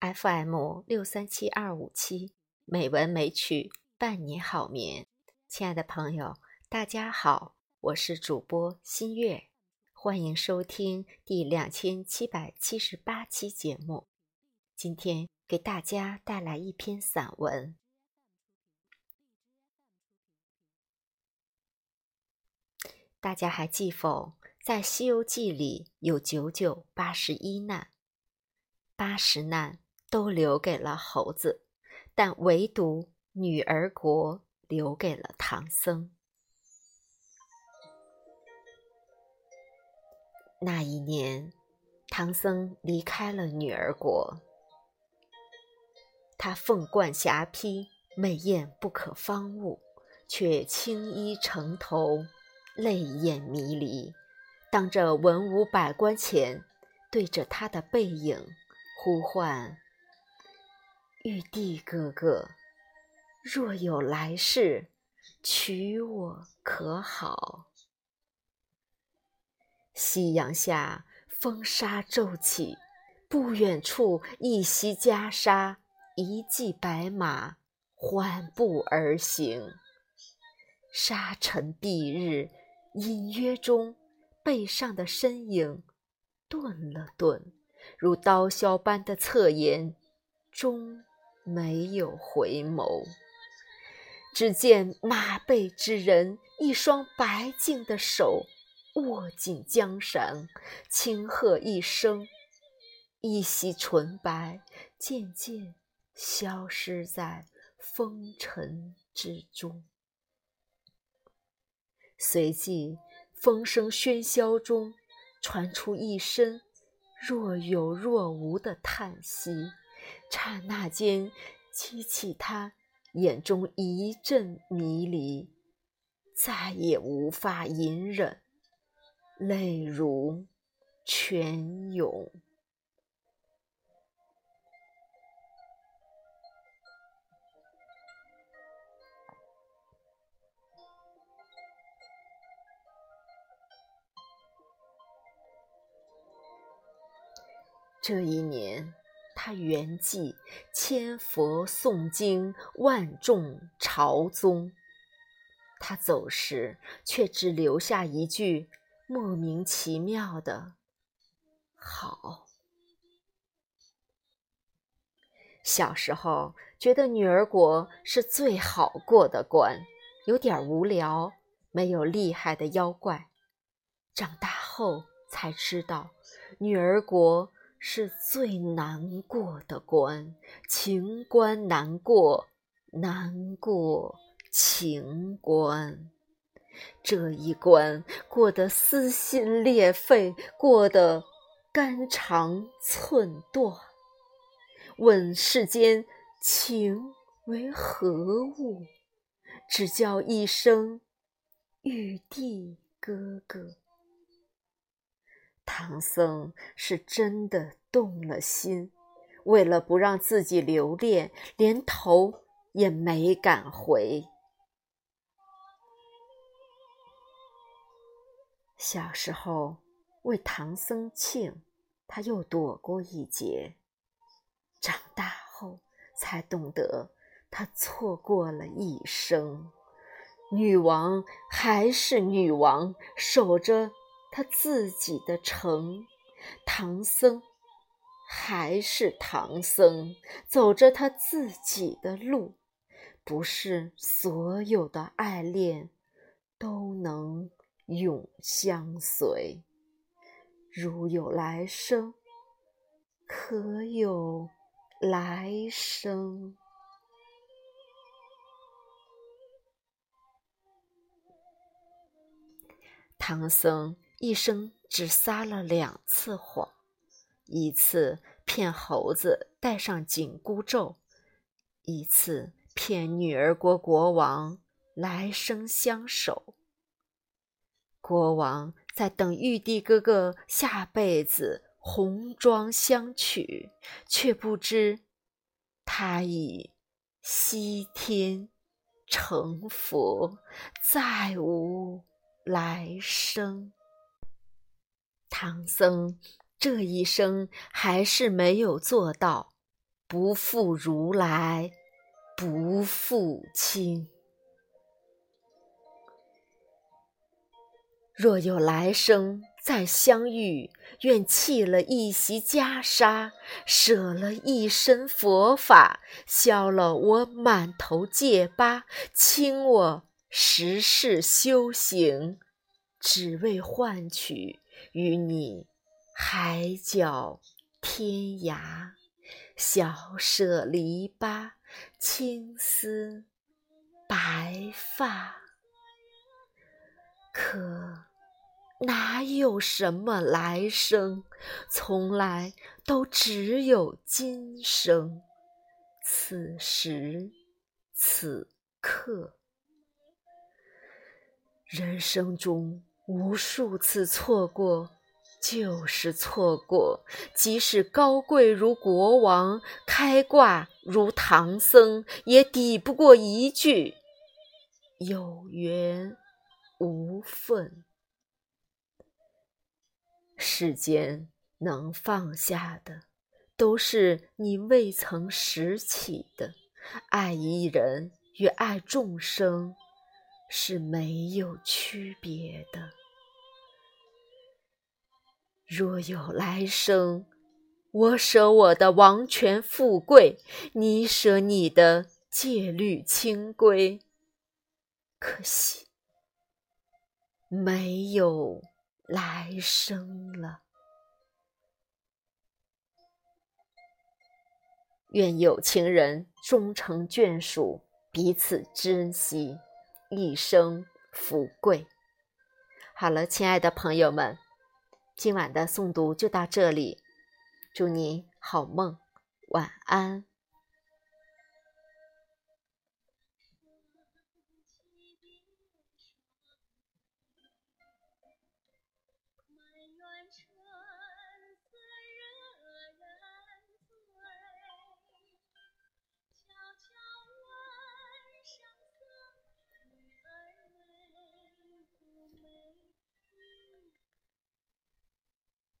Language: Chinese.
FM 六三七二五七，美文美曲伴你好眠。亲爱的朋友，大家好，我是主播新月，欢迎收听第两千七百七十八期节目。今天给大家带来一篇散文。大家还记否？在《西游记》里有九九八十一难，八十难都留给了猴子，但唯独女儿国留给了唐僧。那一年，唐僧离开了女儿国，他凤冠霞帔，美艳不可方物，却青衣城头。泪眼迷离，当着文武百官前，对着他的背影呼唤：“玉帝哥哥，若有来世，娶我可好？”夕阳下，风沙骤起，不远处，一袭袈裟，一骑白马，缓步而行。沙尘蔽日。隐约中，背上的身影顿了顿，如刀削般的侧颜，终没有回眸。只见马背之人，一双白净的手握紧江山，轻喝一声，一袭纯白渐渐消失在风尘之中。随即，风声喧嚣中传出一声若有若无的叹息，刹那间激起他眼中一阵迷离，再也无法隐忍，泪如泉涌。这一年，他圆寂，千佛诵经，万众朝宗。他走时，却只留下一句莫名其妙的“好”。小时候觉得女儿国是最好过的关，有点无聊，没有厉害的妖怪。长大后才知道，女儿国。是最难过的关，情关难过，难过情关。这一关过得撕心裂肺，过得肝肠寸断。问世间情为何物？只叫一声玉帝哥哥。唐僧是真的动了心，为了不让自己留恋，连头也没敢回。小时候为唐僧庆，他又躲过一劫；长大后才懂得，他错过了一生。女王还是女王，守着。他自己的城，唐僧还是唐僧，走着他自己的路。不是所有的爱恋都能永相随。如有来生，可有来生？唐僧。一生只撒了两次谎，一次骗猴子戴上紧箍咒，一次骗女儿国国王来生相守。国王在等玉帝哥哥下辈子红妆相娶，却不知他已西天成佛，再无来生。唐僧这一生还是没有做到不负如来不负卿。若有来生再相遇，愿弃了一袭袈裟，舍了一身佛法，消了我满头戒疤，倾我十世修行，只为换取与你海角天涯，小舍篱笆，青丝白发，可。哪有什么来生？从来都只有今生，此时此刻。人生中无数次错过，就是错过。即使高贵如国王，开挂如唐僧，也抵不过一句有缘无分。世间能放下的，都是你未曾拾起的。爱一人与爱众生是没有区别的。若有来生，我舍我的王权富贵，你舍你的戒律清规，可惜没有。来生了，愿有情人终成眷属，彼此珍惜，一生富贵。好了，亲爱的朋友们，今晚的诵读就到这里，祝你好梦，晚安。